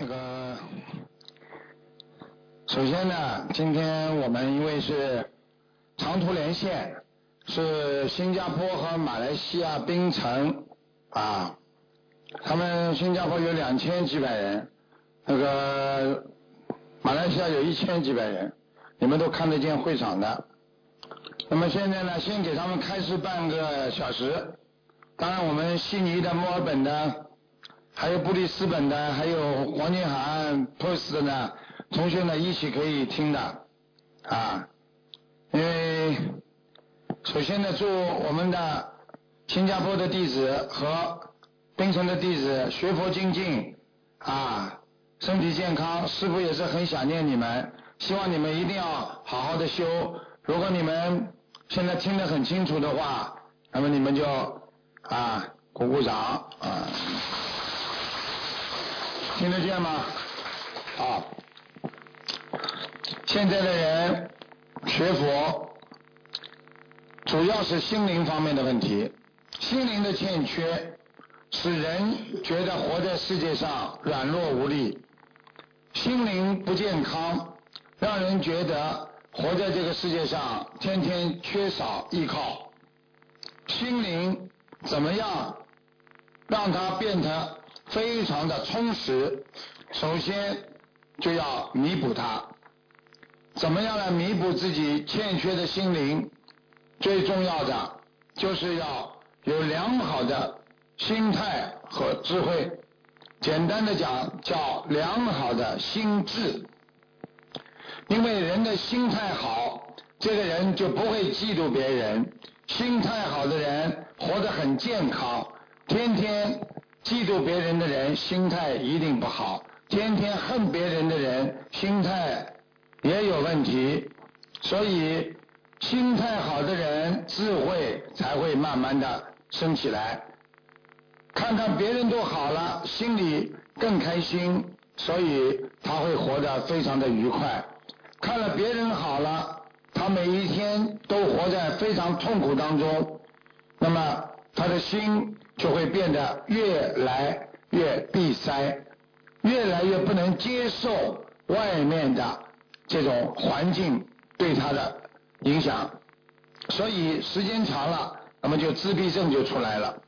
那个，首先呢，今天我们因为是长途连线，是新加坡和马来西亚槟城啊，他们新加坡有两千几百人，那个马来西亚有一千几百人，你们都看得见会场的。那么现在呢，先给他们开示半个小时。当然，我们悉尼的、墨尔本的，还有布里斯本的，还有黄金海岸、珀斯的呢，同学呢一起可以听的啊。因为首先呢，祝我们的新加坡的弟子和槟城的弟子学佛精进啊，身体健康。师傅也是很想念你们，希望你们一定要好好的修。如果你们现在听得很清楚的话，那么你们就啊鼓鼓掌啊，听得见吗？啊，现在的人学佛，主要是心灵方面的问题，心灵的欠缺，使人觉得活在世界上软弱无力，心灵不健康，让人觉得。活在这个世界上，天天缺少依靠，心灵怎么样让它变得非常的充实？首先就要弥补它。怎么样来弥补自己欠缺的心灵？最重要的就是要有良好的心态和智慧。简单的讲，叫良好的心智。因为人的心态好，这个人就不会嫉妒别人。心态好的人活得很健康。天天嫉妒别人的人，心态一定不好。天天恨别人的人，心态也有问题。所以，心态好的人，智慧才会慢慢的升起来。看看别人都好了，心里更开心，所以他会活得非常的愉快。看了别人好了，他每一天都活在非常痛苦当中，那么他的心就会变得越来越闭塞，越来越不能接受外面的这种环境对他的影响，所以时间长了，那么就自闭症就出来了，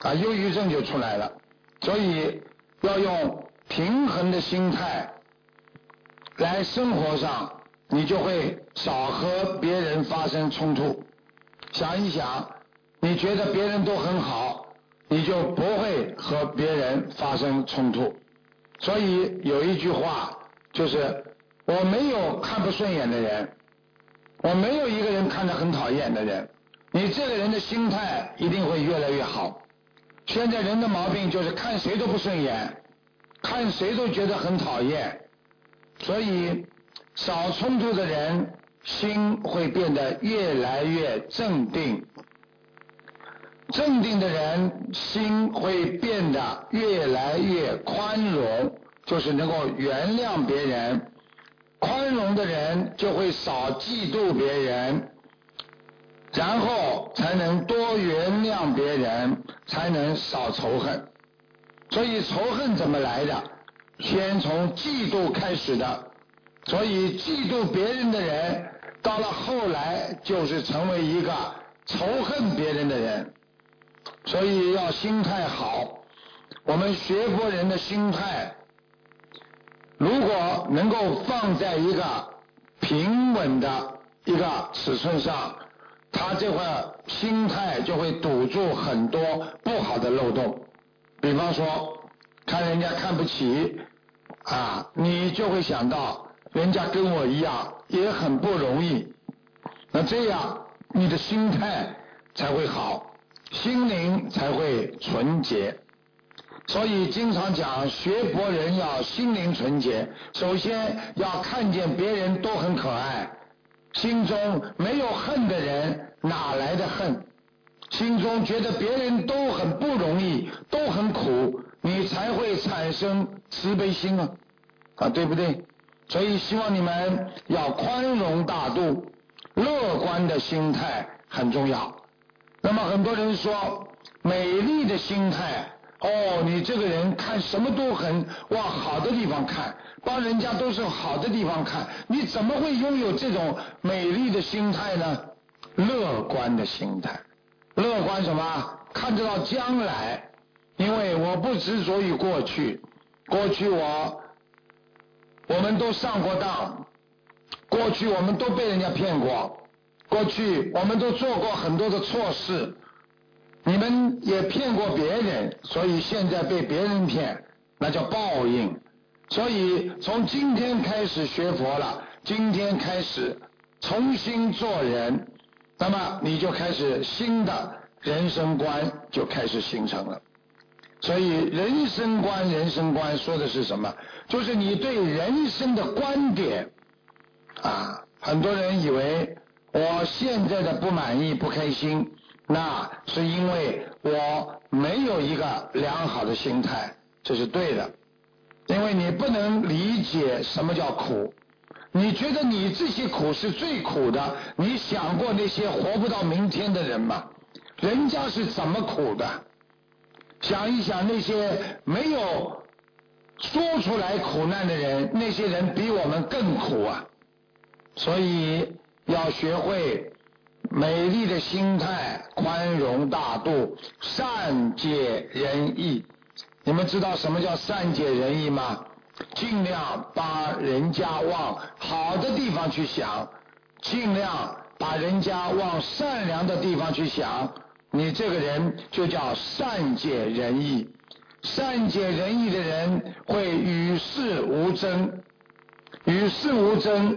啊，忧郁症就出来了，所以要用平衡的心态。来生活上，你就会少和别人发生冲突。想一想，你觉得别人都很好，你就不会和别人发生冲突。所以有一句话就是：我没有看不顺眼的人，我没有一个人看着很讨厌的人。你这个人的心态一定会越来越好。现在人的毛病就是看谁都不顺眼，看谁都觉得很讨厌。所以，少冲突的人心会变得越来越镇定。镇定的人心会变得越来越宽容，就是能够原谅别人。宽容的人就会少嫉妒别人，然后才能多原谅别人，才能少仇恨。所以，仇恨怎么来的？先从嫉妒开始的，所以嫉妒别人的人，到了后来就是成为一个仇恨别人的人。所以要心态好，我们学佛人的心态，如果能够放在一个平稳的一个尺寸上，他这块心态就会堵住很多不好的漏洞。比方说。看人家看不起啊，你就会想到人家跟我一样也很不容易，那这样你的心态才会好，心灵才会纯洁。所以经常讲学佛人要心灵纯洁，首先要看见别人都很可爱，心中没有恨的人哪来的恨？心中觉得别人都很不容易，都很苦。你才会产生慈悲心啊，啊，对不对？所以希望你们要宽容大度，乐观的心态很重要。那么很多人说，美丽的心态哦，你这个人看什么都很往好的地方看，帮人家都是好的地方看，你怎么会拥有这种美丽的心态呢？乐观的心态，乐观什么？看得到将来，因为我不执着于过去，过去我我们都上过当，过去我们都被人家骗过，过去我们都做过很多的错事。你们也骗过别人，所以现在被别人骗，那叫报应。所以从今天开始学佛了，今天开始重新做人，那么你就开始新的人生观就开始形成了。所以人生观，人生观说的是什么？就是你对人生的观点啊。很多人以为我现在的不满意、不开心。那是因为我没有一个良好的心态，这是对的。因为你不能理解什么叫苦，你觉得你这些苦是最苦的？你想过那些活不到明天的人吗？人家是怎么苦的？想一想那些没有说出来苦难的人，那些人比我们更苦啊！所以要学会。美丽的心态，宽容大度，善解人意。你们知道什么叫善解人意吗？尽量把人家往好的地方去想，尽量把人家往善良的地方去想。你这个人就叫善解人意。善解人意的人会与世无争，与世无争。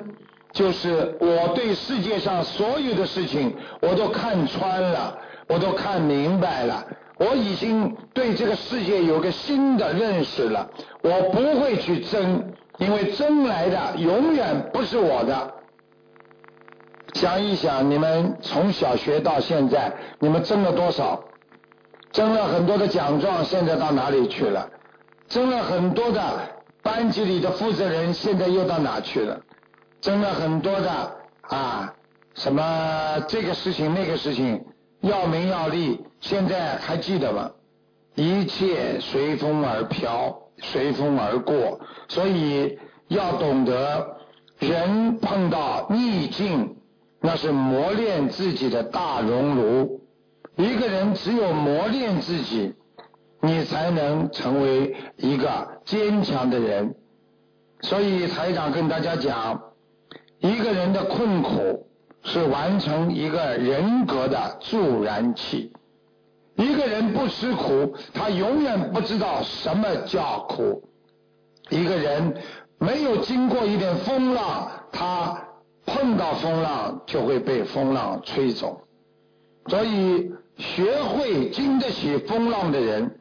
就是我对世界上所有的事情我都看穿了，我都看明白了，我已经对这个世界有个新的认识了。我不会去争，因为争来的永远不是我的。想一想，你们从小学到现在，你们争了多少？争了很多的奖状，现在到哪里去了？争了很多的班级里的负责人，现在又到哪去了？争了很多的啊，什么这个事情那个事情，要名要利，现在还记得吗？一切随风而飘，随风而过。所以要懂得，人碰到逆境，那是磨练自己的大熔炉。一个人只有磨练自己，你才能成为一个坚强的人。所以台长跟大家讲。一个人的困苦是完成一个人格的助燃器。一个人不吃苦，他永远不知道什么叫苦。一个人没有经过一点风浪，他碰到风浪就会被风浪吹走。所以，学会经得起风浪的人，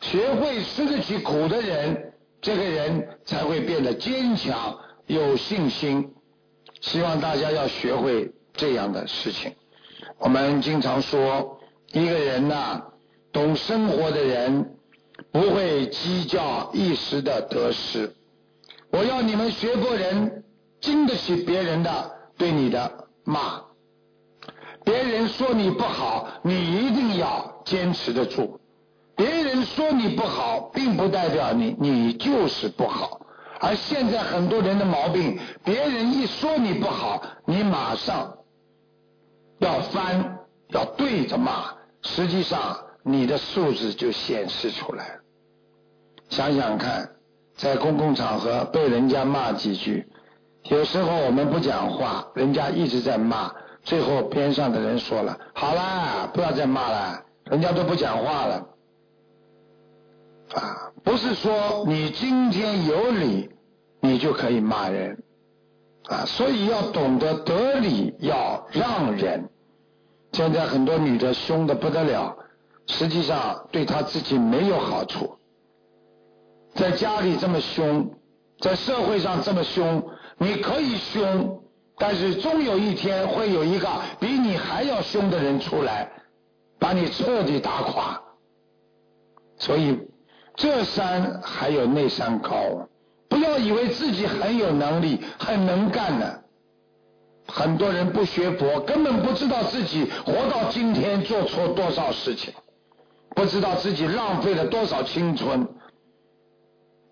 学会吃得起苦的人，这个人才会变得坚强、有信心。希望大家要学会这样的事情。我们经常说，一个人呐，懂生活的人不会计较一时的得失。我要你们学过人，经得起别人的对你的骂。别人说你不好，你一定要坚持得住。别人说你不好，并不代表你你就是不好。而现在很多人的毛病，别人一说你不好，你马上要翻，要对着骂，实际上你的素质就显示出来。想想看，在公共场合被人家骂几句，有时候我们不讲话，人家一直在骂，最后边上的人说了：“好啦，不要再骂了，人家都不讲话了。”啊，不是说你今天有理，你就可以骂人啊，所以要懂得得理，要让人。现在很多女的凶的不得了，实际上对她自己没有好处。在家里这么凶，在社会上这么凶，你可以凶，但是终有一天会有一个比你还要凶的人出来，把你彻底打垮。所以。这山还有那山高，不要以为自己很有能力、很能干的。很多人不学佛，根本不知道自己活到今天做错多少事情。不知道自己浪费了多少青春，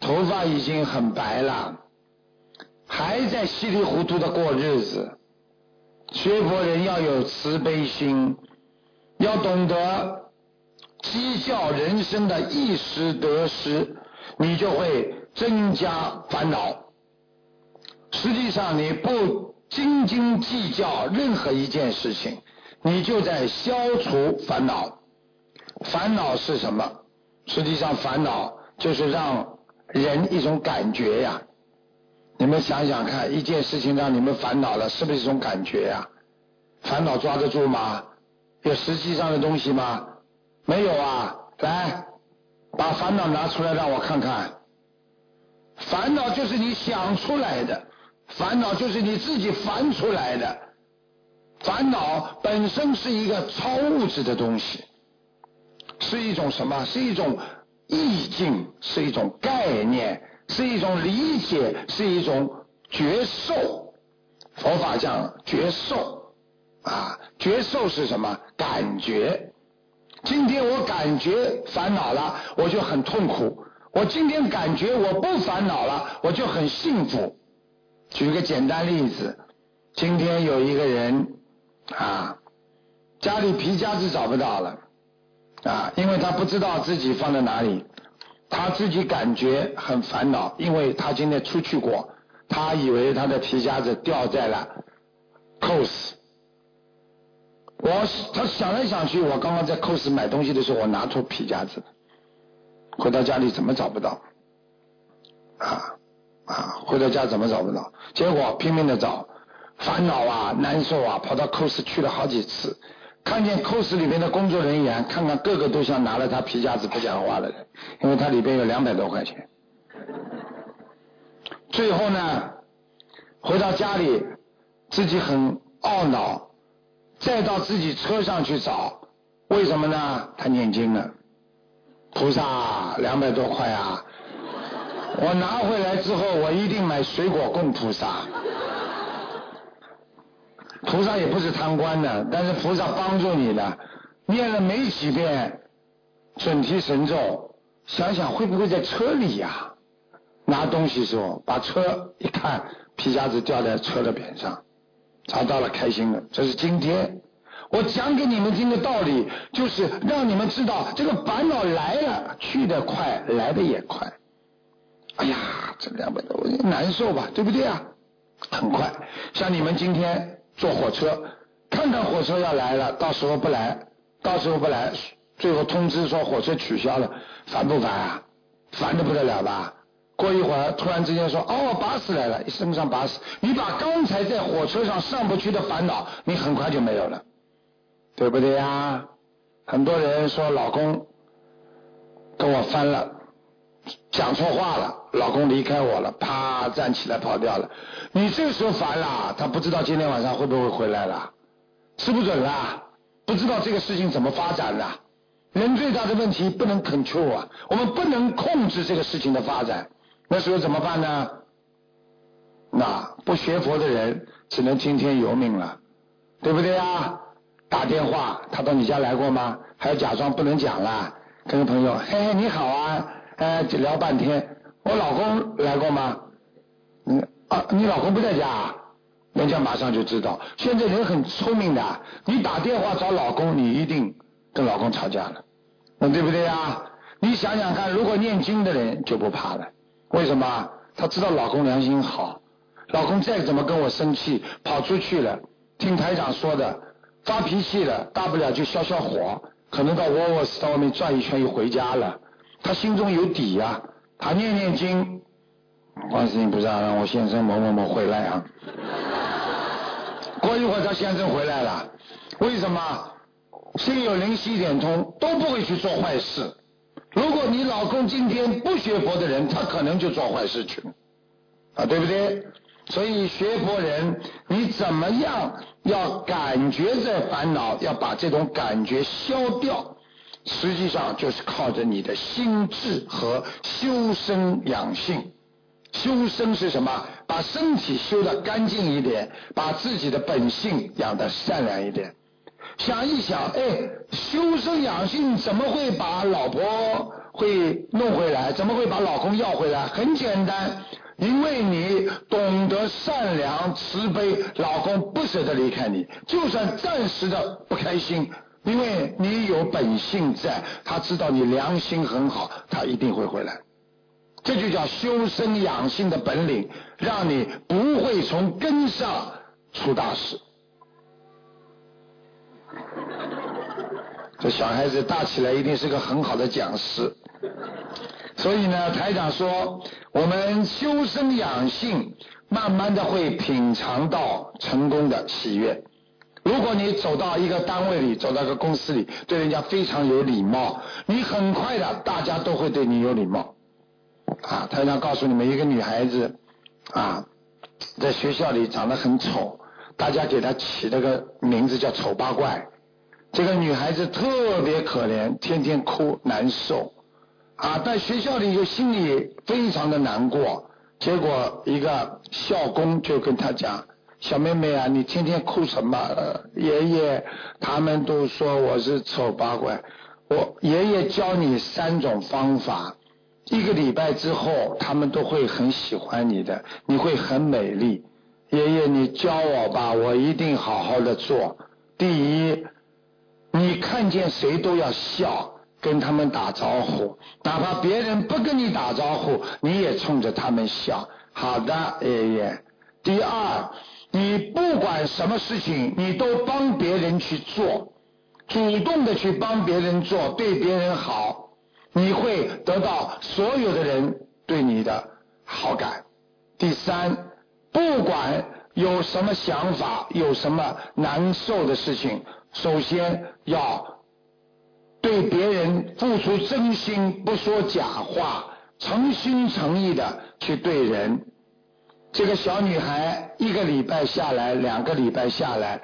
头发已经很白了，还在稀里糊涂的过日子。学佛人要有慈悲心，要懂得计较人生的一时得失，你就会增加烦恼。实际上，你不斤斤计较任何一件事情，你就在消除烦恼。烦恼是什么？实际上，烦恼就是让人一种感觉呀。你们想想看，一件事情让你们烦恼了，是不是一种感觉呀？烦恼抓得住吗？有实际上的东西吗？没有啊！来，把烦恼拿出来让我看看。烦恼就是你想出来的，烦恼就是你自己烦出来的。烦恼本身是一个超物质的东西，是一种什么？是一种意境，是一种概念。是一种理解，是一种觉受。佛法讲觉受啊，觉受是什么？感觉。今天我感觉烦恼了，我就很痛苦；我今天感觉我不烦恼了，我就很幸福。举个简单例子，今天有一个人啊，家里皮夹子找不到了啊，因为他不知道自己放在哪里。他自己感觉很烦恼，因为他今天出去过，他以为他的皮夹子掉在了 cos。我他想来想去，我刚刚在 cos 买东西的时候，我拿出皮夹子，回到家里怎么找不到？啊啊，回到家怎么找不到？结果拼命的找，烦恼啊，难受啊，跑到 cos 去了好几次。看见 cos 里面的工作人员，看看个个都像拿了他皮夹子不讲话的人，因为他里边有两百多块钱。最后呢，回到家里，自己很懊恼，再到自己车上去找，为什么呢？他念经了，菩萨两百多块啊，我拿回来之后，我一定买水果供菩萨。菩萨也不是贪官的，但是菩萨帮助你的，念了没几遍准提神咒，想想会不会在车里呀？拿东西时候把车一看，皮夹子掉在车的边上，找到了，开心了。这是今天我讲给你们听的道理，就是让你们知道这个烦恼来了去的快，来的也快。哎呀，这两百多难受吧，对不对啊？很快，像你们今天。坐火车，看看火车要来了，到时候不来，到时候不来，最后通知说火车取消了，烦不烦啊？烦的不得了吧？过一会儿突然之间说哦，巴士来了，一升上巴士，你把刚才在火车上上不去的烦恼，你很快就没有了，对不对呀？很多人说老公跟我翻了。讲错话了，老公离开我了，啪站起来跑掉了。你这个时候烦了，他不知道今天晚上会不会回来了，吃不准了，不知道这个事情怎么发展了。人最大的问题不能 control 啊，我们不能控制这个事情的发展，那时候怎么办呢？那不学佛的人只能听天由命了，对不对啊？打电话，他到你家来过吗？还要假装不能讲了，跟朋友，嘿嘿，你好啊。哎，聊半天。我老公来过吗？嗯啊，你老公不在家，人家马上就知道。现在人很聪明的，你打电话找老公，你一定跟老公吵架了，那对不对啊？你想想看，如果念经的人就不怕了，为什么？她知道老公良心好，老公再怎么跟我生气，跑出去了，听台长说的，发脾气了，大不了就消消火，可能到沃沃斯到外面转一圈又回家了。他心中有底呀，他念念经，观世音菩萨让我先生某某某回来啊。过一会儿他先生回来了，为什么？心有灵犀一点通，都不会去做坏事。如果你老公今天不学佛的人，他可能就做坏事去了，啊，对不对？所以学佛人，你怎么样要感觉这烦恼，要把这种感觉消掉。实际上就是靠着你的心智和修身养性。修身是什么？把身体修得干净一点，把自己的本性养得善良一点。想一想，哎，修身养性怎么会把老婆会弄回来？怎么会把老公要回来？很简单，因为你懂得善良慈悲，老公不舍得离开你，就算暂时的不开心，因为你有本性在，他知道你良心很好，他一定会回来。这就叫修身养性的本领，让你不会从根上出大事。这小孩子大起来一定是个很好的讲师，所以呢，台长说，我们修身养性，慢慢的会品尝到成功的喜悦。如果你走到一个单位里，走到一个公司里，对人家非常有礼貌，你很快的，大家都会对你有礼貌。啊，台长告诉你们，一个女孩子啊，在学校里长得很丑，大家给她起了个名字叫“丑八怪”。这个女孩子特别可怜，天天哭难受，啊，在学校里就心里非常的难过。结果一个校工就跟她讲：“小妹妹啊，你天天哭什么？爷爷他们都说我是丑八怪。我爷爷教你三种方法，一个礼拜之后他们都会很喜欢你的，你会很美丽。爷爷你教我吧，我一定好好的做。第一。”你看见谁都要笑，跟他们打招呼，哪怕别人不跟你打招呼，你也冲着他们笑。好的，爷爷。第二，你不管什么事情，你都帮别人去做，主动的去帮别人做，对别人好，你会得到所有的人对你的好感。第三，不管有什么想法，有什么难受的事情。首先要对别人付出真心，不说假话，诚心诚意的去对人。这个小女孩一个礼拜下来，两个礼拜下来，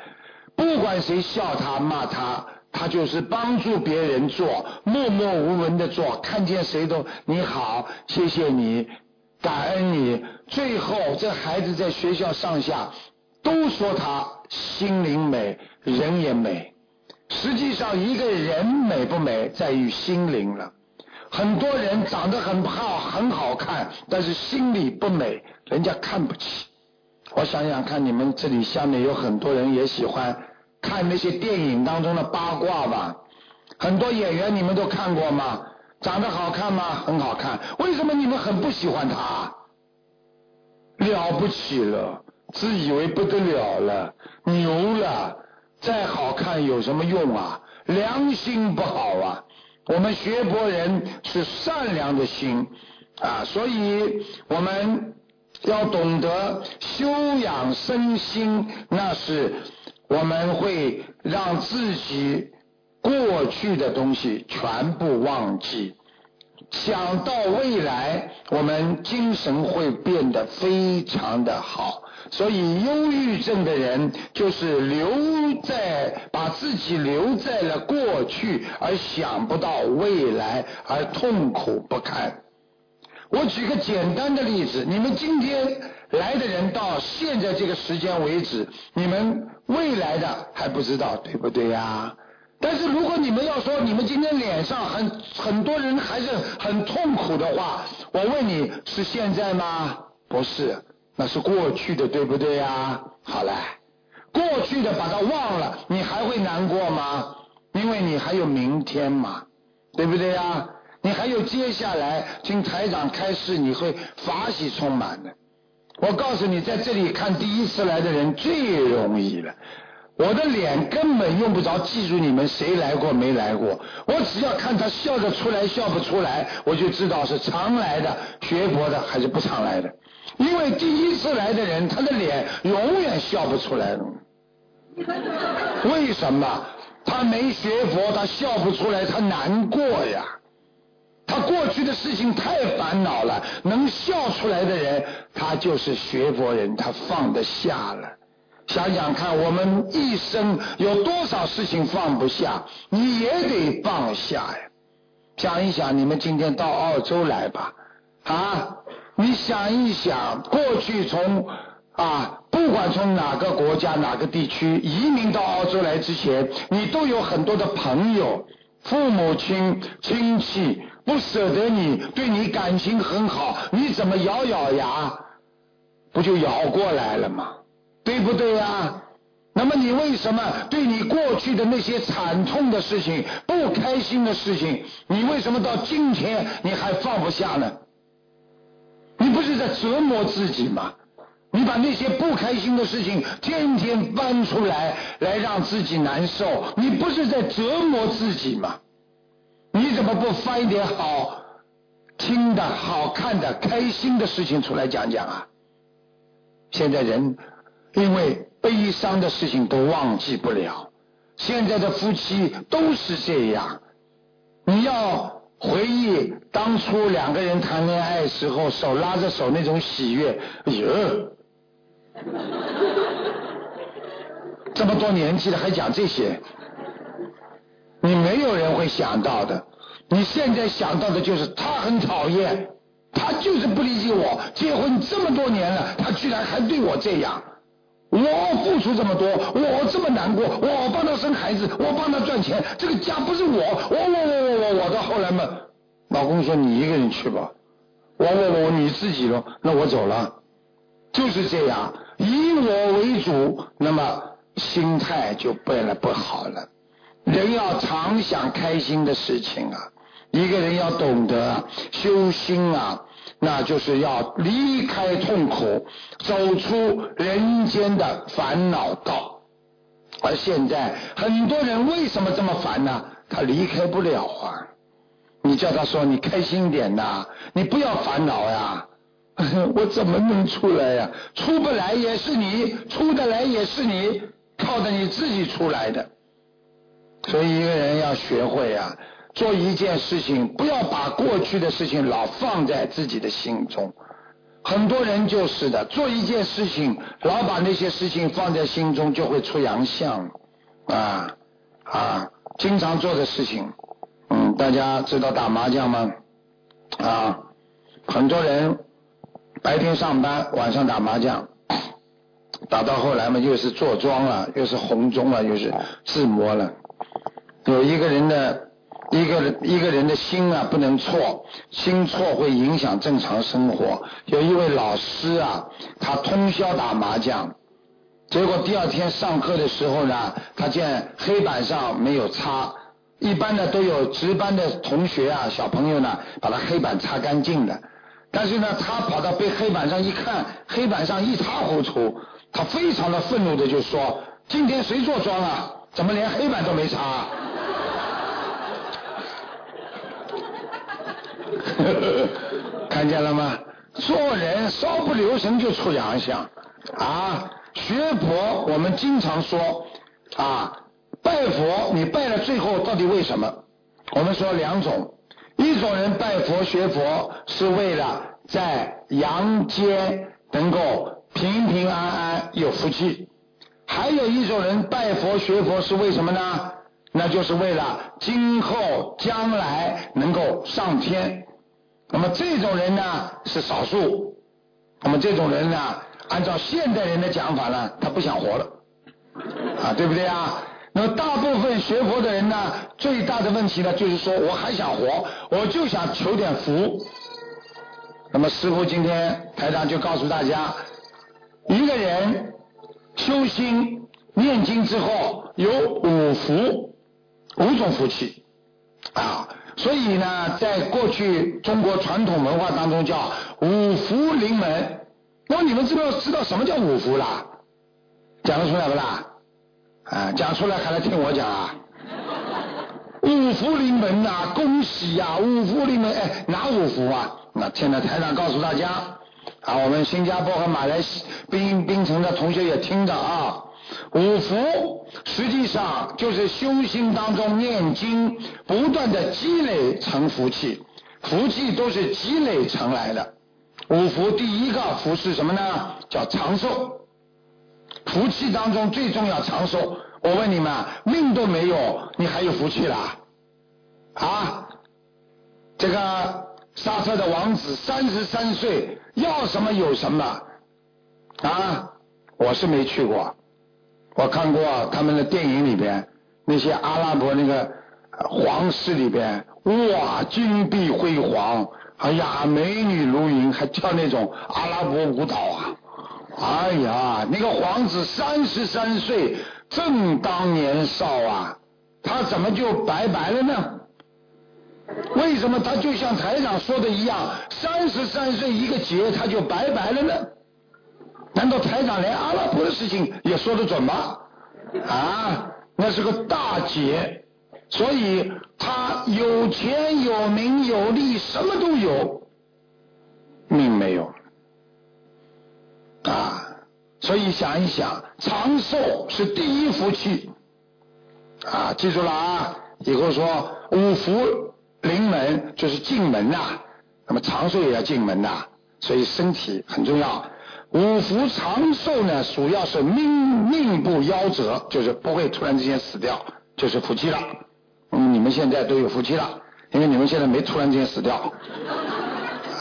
不管谁笑她骂她，她就是帮助别人做，默默无闻的做，看见谁都你好，谢谢你，感恩你。最后这孩子在学校上下都说她心灵美。人也美，实际上一个人美不美在于心灵了。很多人长得很好很好看，但是心里不美，人家看不起。我想想看，你们这里下面有很多人也喜欢看那些电影当中的八卦吧？很多演员你们都看过吗？长得好看吗？很好看。为什么你们很不喜欢他？了不起了，自以为不得了了，牛了。再好看有什么用啊？良心不好啊！我们学佛人是善良的心啊，所以我们要懂得修养身心，那是我们会让自己过去的东西全部忘记，想到未来，我们精神会变得非常的好。所以，忧郁症的人就是留在把自己留在了过去，而想不到未来，而痛苦不堪。我举个简单的例子：你们今天来的人到现在这个时间为止，你们未来的还不知道，对不对呀？但是如果你们要说你们今天脸上很很多人还是很痛苦的话，我问你是现在吗？不是。那是过去的，对不对呀？好了，过去的把它忘了，你还会难过吗？因为你还有明天嘛，对不对呀？你还有接下来听台长开示，你会法喜充满的。我告诉你，在这里看第一次来的人最容易了。我的脸根本用不着记住你们谁来过没来过，我只要看他笑得出来笑不出来，我就知道是常来的学佛的还是不常来的。因为第一次来的人，他的脸永远笑不出来的。为什么？他没学佛，他笑不出来，他难过呀。他过去的事情太烦恼了，能笑出来的人，他就是学佛人，他放得下了。想想看，我们一生有多少事情放不下，你也得放下呀。想一想，你们今天到澳洲来吧，啊。你想一想，过去从啊不管从哪个国家、哪个地区移民到澳洲来之前，你都有很多的朋友、父母亲、亲戚不舍得你，对你感情很好，你怎么咬咬牙，不就咬过来了吗？对不对呀？那么你为什么对你过去的那些惨痛的事情、不开心的事情，你为什么到今天你还放不下呢？不是在折磨自己吗？你把那些不开心的事情天天搬出来，来让自己难受，你不是在折磨自己吗？你怎么不翻一点好听的、好看的、开心的事情出来讲讲啊？现在人因为悲伤的事情都忘记不了，现在的夫妻都是这样，你要。回忆当初两个人谈恋爱时候手拉着手那种喜悦，哎呦，这么多年纪了还讲这些，你没有人会想到的。你现在想到的就是他很讨厌，他就是不理解我。结婚这么多年了，他居然还对我这样。我付出这么多，我这么难过，我帮他生孩子，我帮他赚钱，这个家不是我，我我我我我，我到后来嘛，老公说你一个人去吧，我我我你自己咯，那我走了，就是这样，以我为主，那么心态就变得不好了。人要常想开心的事情啊，一个人要懂得修心啊。那就是要离开痛苦，走出人间的烦恼道。而现在很多人为什么这么烦呢？他离开不了啊！你叫他说你开心点呐，你不要烦恼呀。我怎么能出来呀？出不来也是你，出得来也是你，靠着你自己出来的。所以一个人要学会呀。做一件事情，不要把过去的事情老放在自己的心中。很多人就是的，做一件事情，老把那些事情放在心中，就会出洋相啊啊！经常做的事情，嗯，大家知道打麻将吗？啊，很多人白天上班，晚上打麻将，打到后来嘛，又是坐庄了，又是红中了，又是自摸了。有一个人的。一个人一个人的心啊不能错，心错会影响正常生活。有一位老师啊，他通宵打麻将，结果第二天上课的时候呢，他见黑板上没有擦，一般的都有值班的同学啊小朋友呢把他黑板擦干净的，但是呢他跑到被黑板上一看，黑板上一塌糊涂，他非常的愤怒的就说：今天谁坐庄啊？怎么连黑板都没擦？看见了吗？做人稍不留神就出洋相啊！学佛我们经常说啊，拜佛你拜了最后到底为什么？我们说两种，一种人拜佛学佛是为了在阳间能够平平安安有福气，还有一种人拜佛学佛是为什么呢？那就是为了今后将来能够上天。那么这种人呢是少数，那么这种人呢，按照现代人的讲法呢，他不想活了，啊，对不对啊？那么大部分学佛的人呢，最大的问题呢，就是说我还想活，我就想求点福。那么师傅今天台上就告诉大家，一个人修心念经之后有五福，五种福气啊。所以呢，在过去中国传统文化当中叫五福临门。那你们知道知道什么叫五福啦？讲得出来不啦？啊，讲出来还来听我讲啊？五福临门呐，恭喜呀！五福临门，哎，哪五福啊？那现在台长告诉大家，啊，我们新加坡和马来西槟槟城的同学也听着啊。五福实际上就是修心当中念经，不断的积累成福气，福气都是积累成来的。五福第一个福是什么呢？叫长寿。福气当中最重要长寿。我问你们，命都没有，你还有福气啦？啊？这个刹车的王子三十三岁，要什么有什么啊？我是没去过，我看过他们的电影里边那些阿拉伯那个皇室里边，哇，金碧辉煌，哎呀，美女如云，还跳那种阿拉伯舞蹈啊！哎呀，那个皇子三十三岁，正当年少啊，他怎么就拜拜了呢？为什么他就像台长说的一样，三十三岁一个劫他就拜拜了呢？难道台长连阿拉伯的事情也说得准吗？啊，那是个大劫，所以他有钱有名有利，什么都有，命没有。啊，所以想一想，长寿是第一福气。啊，记住了啊！以后说五福。临门就是进门呐，那么长寿也要进门呐，所以身体很重要。五福长寿呢，主要是命命不夭折，就是不会突然之间死掉，就是福气了。嗯，你们现在都有福气了，因为你们现在没突然之间死掉，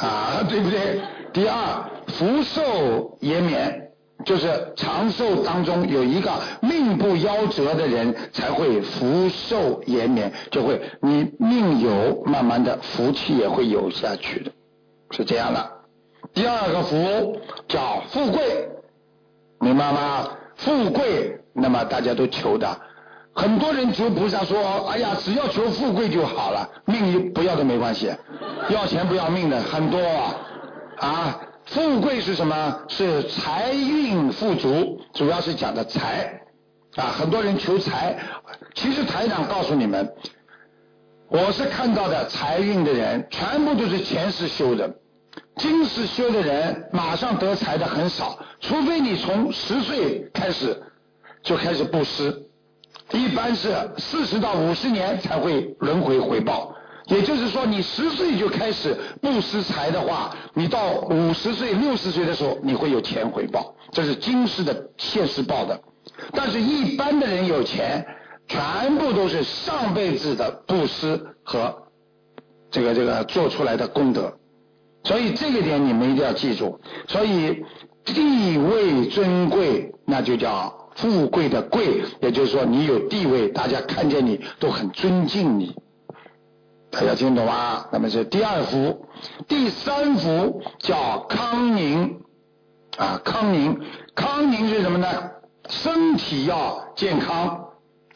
啊，对不对？第二，福寿延绵。就是长寿当中有一个命不夭折的人，才会福寿延绵，就会你命有，慢慢的福气也会有下去的，是这样的。第二个福叫富贵，明白吗？富贵，那么大家都求的，很多人求菩萨说，哎呀，只要求富贵就好了，命不要都没关系，要钱不要命的很多啊。富贵是什么？是财运富足，主要是讲的财啊。很多人求财，其实台长告诉你们，我是看到的财运的人，全部都是前世修的，今世修的人马上得财的很少，除非你从十岁开始就开始布施，一般是四十到五十年才会轮回回报。也就是说，你十岁就开始布施财的话，你到五十岁、六十岁的时候，你会有钱回报，这是今世的现世报的。但是，一般的人有钱，全部都是上辈子的布施和这个这个做出来的功德。所以，这个点你们一定要记住。所以，地位尊贵，那就叫富贵的贵，也就是说，你有地位，大家看见你都很尊敬你。大家听懂吗？那么是第二福，第三福叫康宁啊，康宁，康宁是什么呢？身体要健康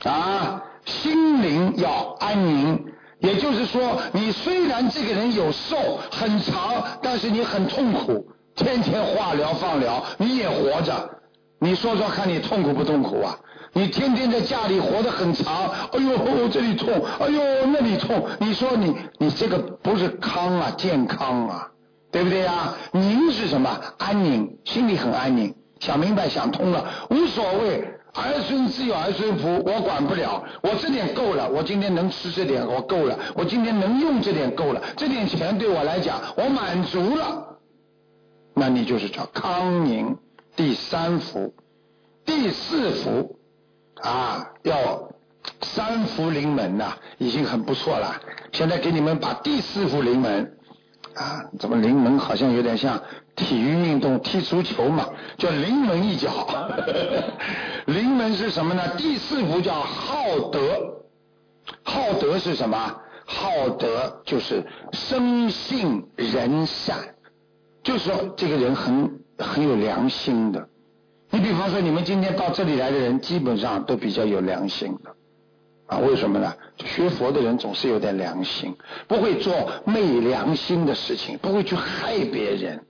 啊，心灵要安宁。也就是说，你虽然这个人有寿很长，但是你很痛苦，天天化疗放疗，你也活着。你说说看你痛苦不痛苦啊？你天天在家里活得很长，哎呦这里痛，哎呦那里痛，你说你你这个不是康啊健康啊，对不对呀？宁是什么？安宁，心里很安宁，想明白想通了，无所谓，儿孙自有儿孙福，我管不了，我这点够了，我今天能吃这点我够了，我今天能用这点够了，这点钱对我来讲我满足了，那你就是叫康宁，第三福，第四福。啊，要三福临门呐，已经很不错了。现在给你们把第四福临门啊，怎么临门好像有点像体育运动踢足球嘛，叫临门一脚。临门是什么呢？第四步叫好德，好德是什么？好德就是生性仁善，就说这个人很很有良心的。你比方说，你们今天到这里来的人，基本上都比较有良心的，啊，为什么呢？学佛的人总是有点良心，不会做昧良心的事情，不会去害别人，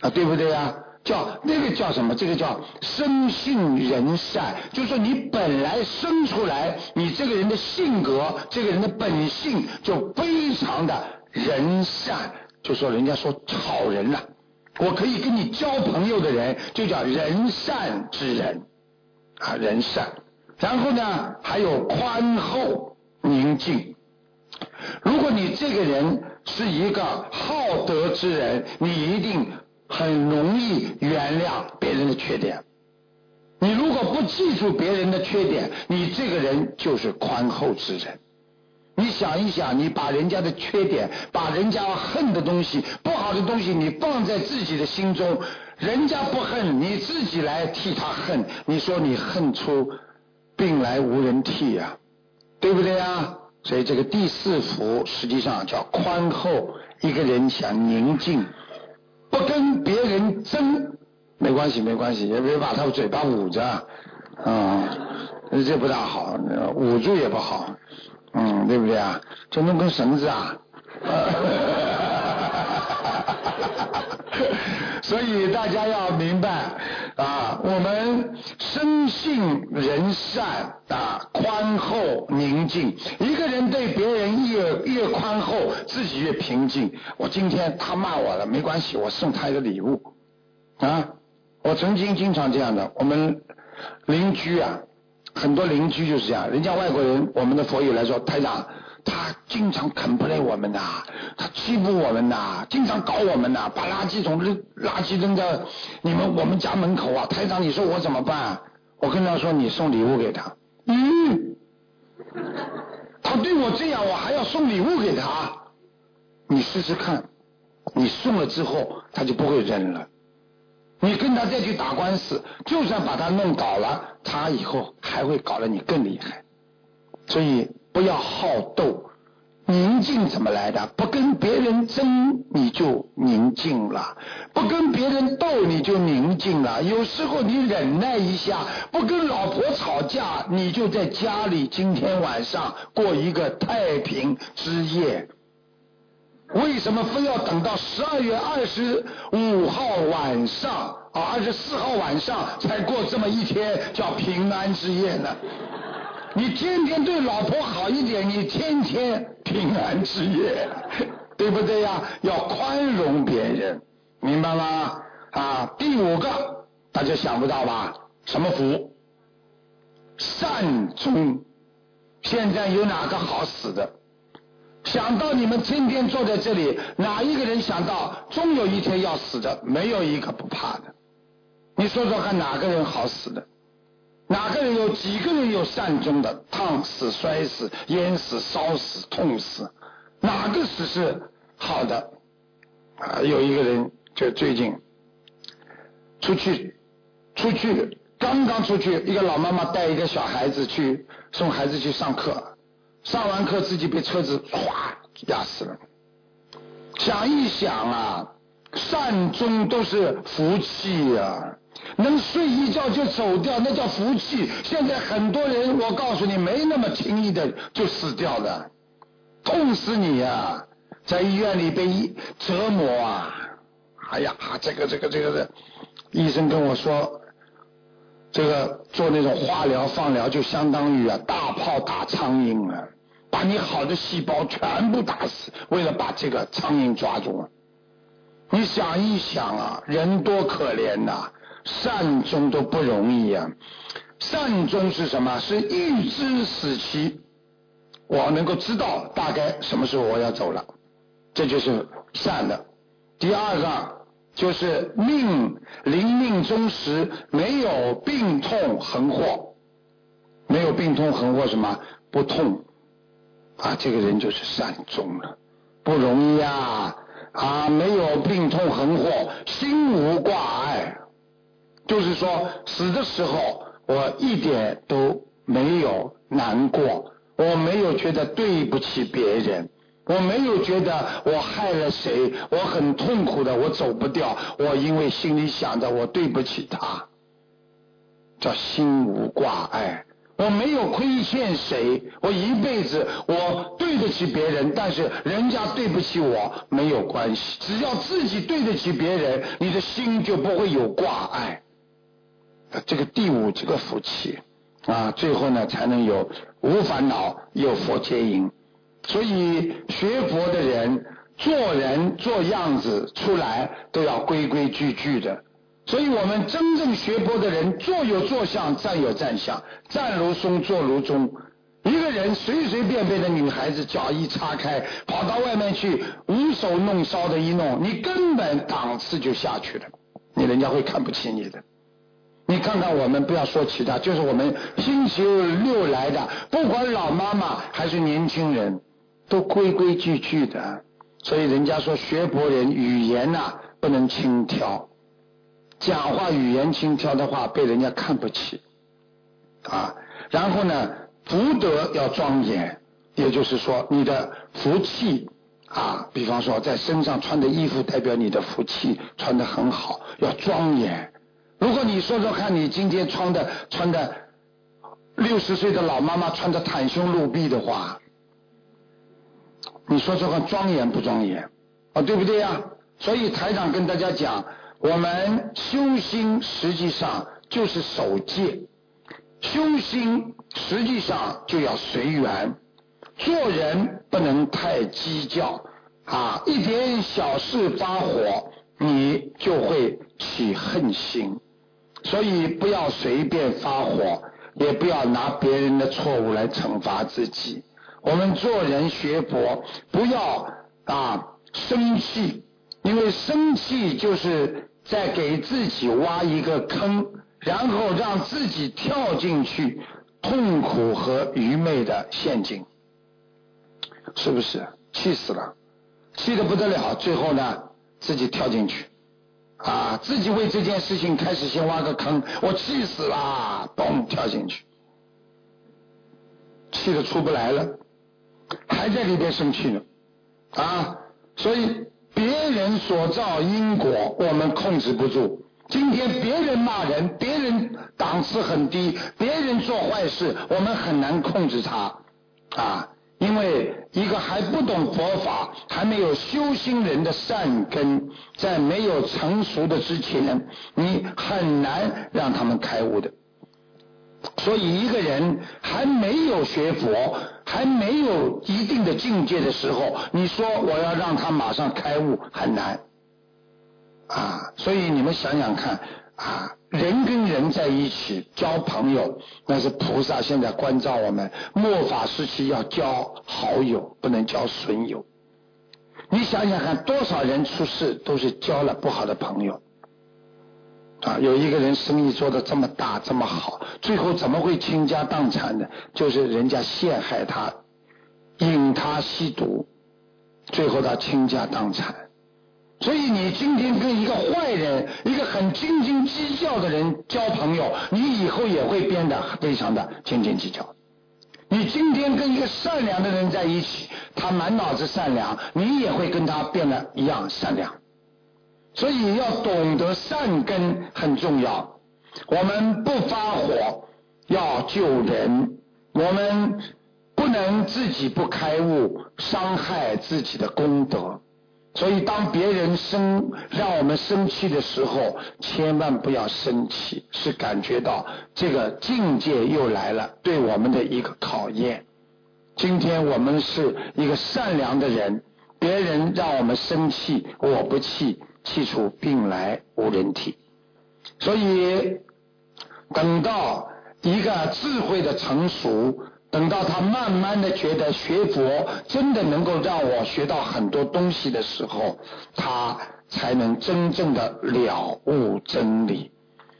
啊，对不对呀？叫那个叫什么？这个叫生性仁善，就是说你本来生出来，你这个人的性格，这个人的本性就非常的仁善，就说人家说好人呐。我可以跟你交朋友的人，就叫仁善之人啊，仁善。然后呢，还有宽厚宁静。如果你这个人是一个好德之人，你一定很容易原谅别人的缺点。你如果不记住别人的缺点，你这个人就是宽厚之人。你想一想，你把人家的缺点，把人家恨的东西、不好的东西，你放在自己的心中，人家不恨，你自己来替他恨，你说你恨出病来无人替呀，对不对呀？所以这个第四幅实际上叫宽厚，一个人想宁静，不跟别人争。没关系，没关系，也别把他嘴巴捂着，啊，这不大好，捂住也不好，嗯，对不对啊？就弄根绳子啊。所以大家要明白啊，我们生性仁善啊，宽厚宁静。一个人对别人越越宽厚，自己越平静。我今天他骂我了，没关系，我送他一个礼物啊。我曾经经常这样的，我们邻居啊，很多邻居就是这样，人家外国人，我们的佛友来说，台长，他经常啃不来我们呐，他欺负我们呐，经常搞我们呐，把垃圾桶扔垃圾扔到你们我们家门口啊，台长，你说我怎么办？我跟他说，你送礼物给他。嗯，他对我这样，我还要送礼物给他？你试试看，你送了之后，他就不会扔了。你跟他再去打官司，就算把他弄倒了，他以后还会搞得你更厉害。所以不要好斗，宁静怎么来的？不跟别人争，你就宁静了；不跟别人斗，你就宁静了。有时候你忍耐一下，不跟老婆吵架，你就在家里今天晚上过一个太平之夜。为什么非要等到十二月二十五号晚上啊，二十四号晚上才过这么一天叫平安之夜呢？你天天对老婆好一点，你天天平安之夜，对不对呀？要宽容别人，明白吗？啊，第五个大家想不到吧？什么福？善终。现在有哪个好死的？想到你们天天坐在这里，哪一个人想到终有一天要死的？没有一个不怕的。你说说看，哪个人好死的？哪个人有几个人有善终的？烫死、摔死、淹死、烧死、痛死，哪个死是好的？啊，有一个人就最近出去，出去刚刚出去，一个老妈妈带一个小孩子去送孩子去上课。上完课自己被车子唰压死了。想一想啊，善终都是福气呀，能睡一觉就走掉，那叫福气。现在很多人，我告诉你，没那么轻易的就死掉的，痛死你呀！在医院里被折磨啊！哎呀，这个这个这个的，医生跟我说。这个做那种化疗、放疗，就相当于啊大炮打苍蝇啊，把你好的细胞全部打死，为了把这个苍蝇抓住。你想一想啊，人多可怜呐，善终都不容易呀。善终是什么？是预知死期，我能够知道大概什么时候我要走了，这就是善的。第二个。就是命临命终时没有病痛横祸，没有病痛横祸什么不痛啊？这个人就是善终了，不容易啊！啊，没有病痛横祸，心无挂碍，就是说死的时候我一点都没有难过，我没有觉得对不起别人。我没有觉得我害了谁，我很痛苦的，我走不掉。我因为心里想着我对不起他，叫心无挂碍。我没有亏欠谁，我一辈子我对得起别人，但是人家对不起我没有关系。只要自己对得起别人，你的心就不会有挂碍。这个第五这个福气啊，最后呢才能有无烦恼，有佛接引。所以学佛的人做人做样子出来都要规规矩矩的。所以我们真正学佛的人，坐有坐相，站有站相，站如松，坐如钟。一个人随随便便的女孩子脚一叉开，跑到外面去无手弄烧的一弄，你根本档次就下去了，你人家会看不起你的。你看看我们，不要说其他，就是我们星期六来的，不管老妈妈还是年轻人，都规规矩矩的。所以人家说学佛人语言呐不能轻佻，讲话语言轻佻的话被人家看不起啊。然后呢，福德要庄严，也就是说你的福气啊，比方说在身上穿的衣服代表你的福气，穿的很好，要庄严。如果你说说看，你今天穿的穿的六十岁的老妈妈穿的袒胸露臂的话，你说说看庄严不庄严啊？对不对呀？所以台长跟大家讲，我们修心实际上就是守戒，修心实际上就要随缘，做人不能太计较啊，一点小事发火，你就会起恨心。所以不要随便发火，也不要拿别人的错误来惩罚自己。我们做人学佛，不要啊生气，因为生气就是在给自己挖一个坑，然后让自己跳进去痛苦和愚昧的陷阱，是不是？气死了，气得不得了，最后呢，自己跳进去。啊，自己为这件事情开始先挖个坑，我气死啦，嘣跳进去，气得出不来了，还在里边生气呢，啊，所以别人所造因果我们控制不住。今天别人骂人，别人档次很低，别人做坏事，我们很难控制他，啊。因为一个还不懂佛法、还没有修心人的善根，在没有成熟的之前，你很难让他们开悟的。所以，一个人还没有学佛、还没有一定的境界的时候，你说我要让他马上开悟，很难。啊，所以你们想想看。啊，人跟人在一起交朋友，那是菩萨现在关照我们。末法时期要交好友，不能交损友。你想想看，多少人出事都是交了不好的朋友。啊，有一个人生意做得这么大这么好，最后怎么会倾家荡产呢？就是人家陷害他，引他吸毒，最后他倾家荡产。所以你今天跟一个坏人、一个很斤斤计较的人交朋友，你以后也会变得非常的斤斤计较。你今天跟一个善良的人在一起，他满脑子善良，你也会跟他变得一样善良。所以要懂得善根很重要。我们不发火，要救人。我们不能自己不开悟，伤害自己的功德。所以，当别人生让我们生气的时候，千万不要生气，是感觉到这个境界又来了，对我们的一个考验。今天我们是一个善良的人，别人让我们生气，我不气，气出病来无人替。所以，等到一个智慧的成熟。等到他慢慢的觉得学佛真的能够让我学到很多东西的时候，他才能真正的了悟真理。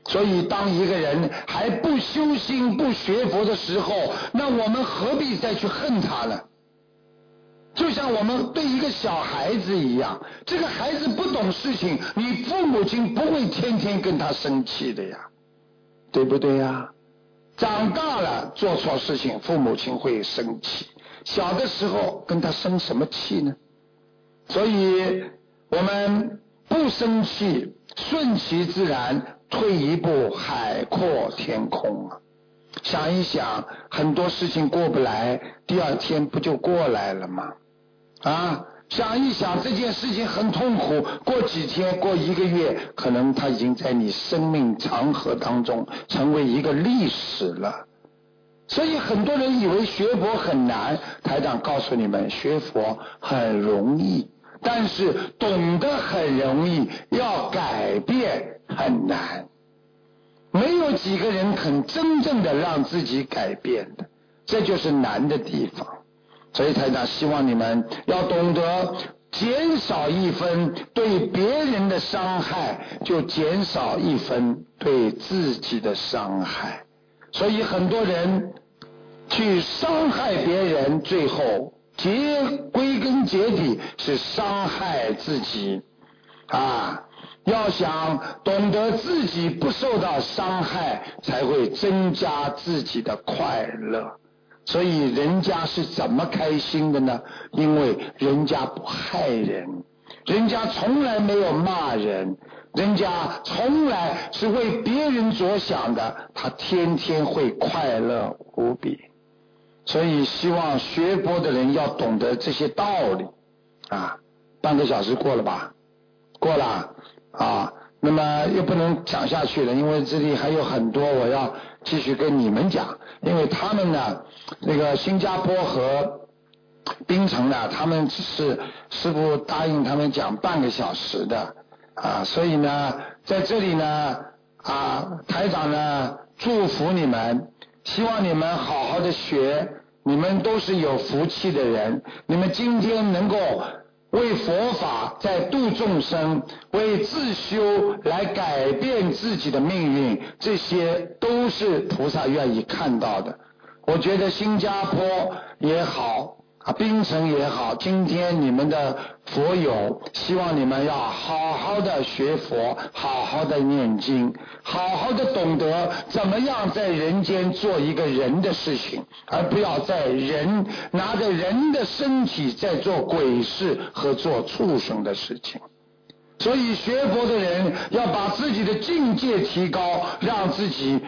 所以，当一个人还不修心、不学佛的时候，那我们何必再去恨他呢？就像我们对一个小孩子一样，这个孩子不懂事情，你父母亲不会天天跟他生气的呀，对不对呀？长大了做错事情，父母亲会生气。小的时候跟他生什么气呢？所以我们不生气，顺其自然，退一步海阔天空啊！想一想，很多事情过不来，第二天不就过来了吗？啊！想一想这件事情很痛苦，过几天过一个月，可能它已经在你生命长河当中成为一个历史了。所以很多人以为学佛很难，台长告诉你们，学佛很容易，但是懂得很容易，要改变很难。没有几个人肯真正的让自己改变的，这就是难的地方。所以台长希望你们要懂得减少一分对别人的伤害，就减少一分对自己的伤害。所以很多人去伤害别人，最后结归根结底是伤害自己啊！要想懂得自己不受到伤害，才会增加自己的快乐。所以人家是怎么开心的呢？因为人家不害人，人家从来没有骂人，人家从来是为别人着想的，他天天会快乐无比。所以希望学佛的人要懂得这些道理啊。半个小时过了吧？过了啊。那么又不能讲下去了，因为这里还有很多我要继续跟你们讲，因为他们呢，那个新加坡和槟城呢，他们只是师傅答应他们讲半个小时的啊，所以呢，在这里呢啊，台长呢祝福你们，希望你们好好的学，你们都是有福气的人，你们今天能够。为佛法在度众生，为自修来改变自己的命运，这些都是菩萨愿意看到的。我觉得新加坡也好。啊，冰城也好，今天你们的佛友，希望你们要好好的学佛，好好的念经，好好的懂得怎么样在人间做一个人的事情，而不要在人拿着人的身体在做鬼事和做畜生的事情。所以学佛的人要把自己的境界提高，让自己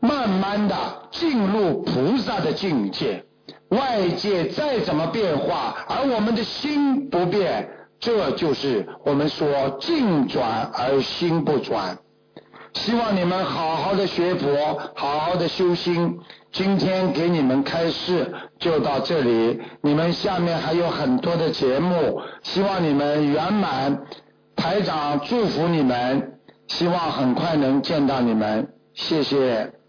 慢慢的进入菩萨的境界。外界再怎么变化，而我们的心不变，这就是我们说境转而心不转。希望你们好好的学佛，好好的修心。今天给你们开示就到这里，你们下面还有很多的节目，希望你们圆满。台长祝福你们，希望很快能见到你们，谢谢。